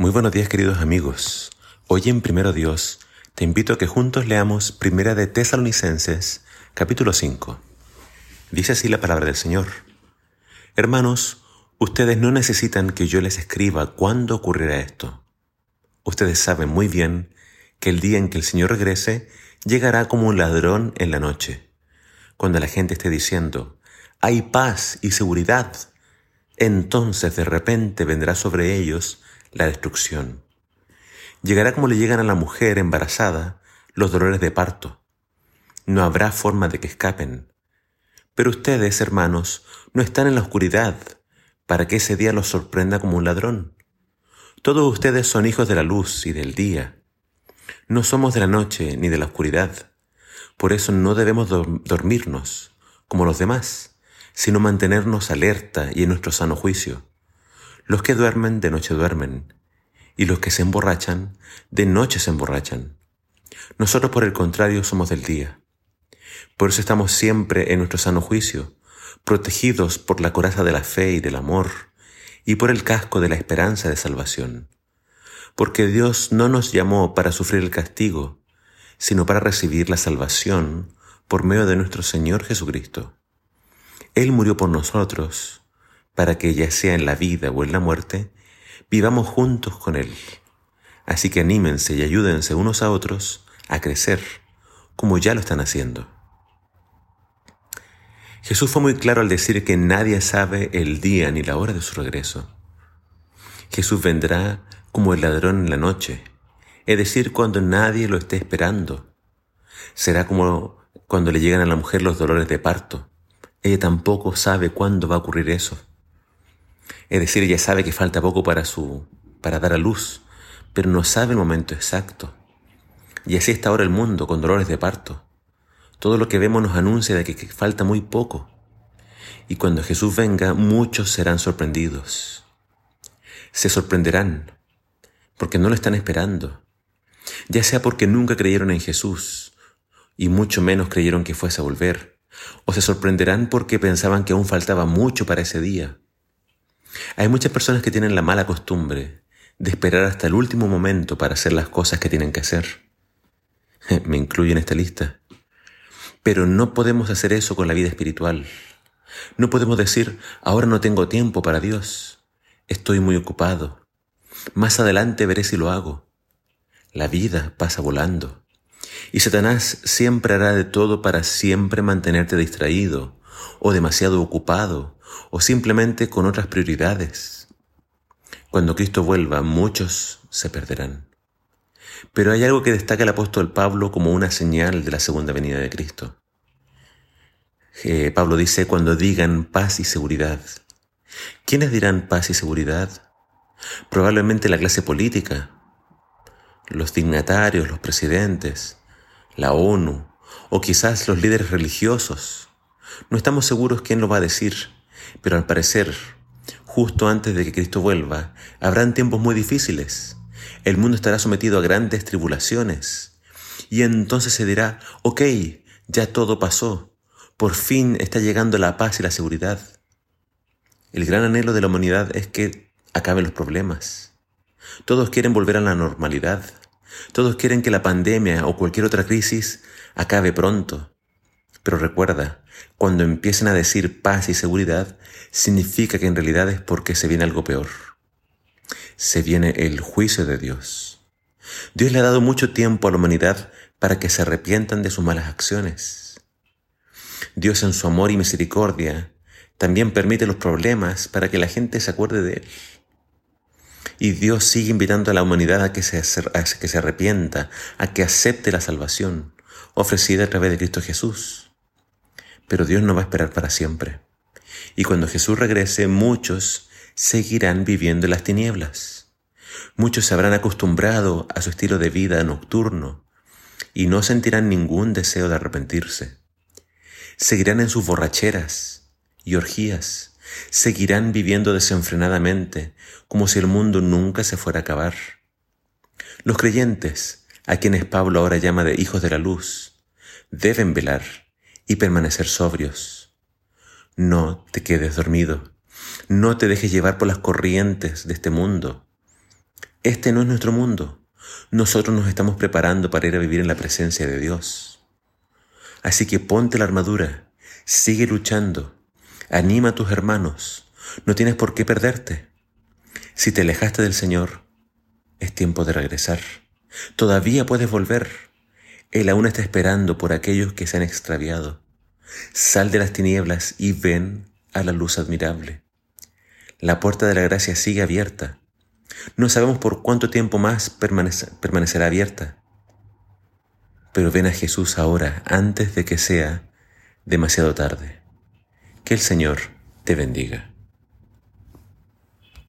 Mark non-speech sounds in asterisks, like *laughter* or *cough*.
Muy buenos días queridos amigos. Hoy en Primero Dios te invito a que juntos leamos Primera de Tesalonicenses capítulo 5. Dice así la palabra del Señor. Hermanos, ustedes no necesitan que yo les escriba cuándo ocurrirá esto. Ustedes saben muy bien que el día en que el Señor regrese llegará como un ladrón en la noche, cuando la gente esté diciendo, hay paz y seguridad. Entonces de repente vendrá sobre ellos la destrucción. Llegará como le llegan a la mujer embarazada los dolores de parto. No habrá forma de que escapen. Pero ustedes, hermanos, no están en la oscuridad para que ese día los sorprenda como un ladrón. Todos ustedes son hijos de la luz y del día. No somos de la noche ni de la oscuridad. Por eso no debemos dormirnos como los demás, sino mantenernos alerta y en nuestro sano juicio. Los que duermen de noche duermen, y los que se emborrachan de noche se emborrachan. Nosotros por el contrario somos del día. Por eso estamos siempre en nuestro sano juicio, protegidos por la coraza de la fe y del amor, y por el casco de la esperanza de salvación. Porque Dios no nos llamó para sufrir el castigo, sino para recibir la salvación por medio de nuestro Señor Jesucristo. Él murió por nosotros, para que ya sea en la vida o en la muerte, vivamos juntos con Él. Así que anímense y ayúdense unos a otros a crecer, como ya lo están haciendo. Jesús fue muy claro al decir que nadie sabe el día ni la hora de su regreso. Jesús vendrá como el ladrón en la noche, es decir, cuando nadie lo esté esperando. Será como cuando le llegan a la mujer los dolores de parto. Ella tampoco sabe cuándo va a ocurrir eso. Es decir, ella sabe que falta poco para su para dar a luz, pero no sabe el momento exacto. Y así está ahora el mundo con dolores de parto. Todo lo que vemos nos anuncia de que, que falta muy poco. Y cuando Jesús venga, muchos serán sorprendidos. Se sorprenderán porque no lo están esperando, ya sea porque nunca creyeron en Jesús y mucho menos creyeron que fuese a volver, o se sorprenderán porque pensaban que aún faltaba mucho para ese día hay muchas personas que tienen la mala costumbre de esperar hasta el último momento para hacer las cosas que tienen que hacer. *laughs* Me incluyo en esta lista. Pero no podemos hacer eso con la vida espiritual. No podemos decir, ahora no tengo tiempo para Dios. Estoy muy ocupado. Más adelante veré si lo hago. La vida pasa volando. Y Satanás siempre hará de todo para siempre mantenerte distraído o demasiado ocupado o simplemente con otras prioridades. Cuando Cristo vuelva, muchos se perderán. Pero hay algo que destaca el apóstol Pablo como una señal de la segunda venida de Cristo. Eh, Pablo dice, cuando digan paz y seguridad. ¿Quiénes dirán paz y seguridad? Probablemente la clase política, los dignatarios, los presidentes, la ONU o quizás los líderes religiosos. No estamos seguros quién lo va a decir, pero al parecer, justo antes de que Cristo vuelva, habrán tiempos muy difíciles. El mundo estará sometido a grandes tribulaciones. Y entonces se dirá, ok, ya todo pasó. Por fin está llegando la paz y la seguridad. El gran anhelo de la humanidad es que acaben los problemas. Todos quieren volver a la normalidad. Todos quieren que la pandemia o cualquier otra crisis acabe pronto. Pero recuerda, cuando empiecen a decir paz y seguridad, significa que en realidad es porque se viene algo peor. Se viene el juicio de Dios. Dios le ha dado mucho tiempo a la humanidad para que se arrepientan de sus malas acciones. Dios en su amor y misericordia también permite los problemas para que la gente se acuerde de Él. Y Dios sigue invitando a la humanidad a que se, a que se arrepienta, a que acepte la salvación ofrecida a través de Cristo Jesús. Pero Dios no va a esperar para siempre. Y cuando Jesús regrese, muchos seguirán viviendo en las tinieblas. Muchos se habrán acostumbrado a su estilo de vida nocturno y no sentirán ningún deseo de arrepentirse. Seguirán en sus borracheras y orgías. Seguirán viviendo desenfrenadamente como si el mundo nunca se fuera a acabar. Los creyentes, a quienes Pablo ahora llama de hijos de la luz, deben velar y permanecer sobrios. No te quedes dormido. No te dejes llevar por las corrientes de este mundo. Este no es nuestro mundo. Nosotros nos estamos preparando para ir a vivir en la presencia de Dios. Así que ponte la armadura, sigue luchando, anima a tus hermanos, no tienes por qué perderte. Si te alejaste del Señor, es tiempo de regresar. Todavía puedes volver. Él aún está esperando por aquellos que se han extraviado. Sal de las tinieblas y ven a la luz admirable. La puerta de la gracia sigue abierta. No sabemos por cuánto tiempo más permanecerá abierta. Pero ven a Jesús ahora, antes de que sea demasiado tarde. Que el Señor te bendiga.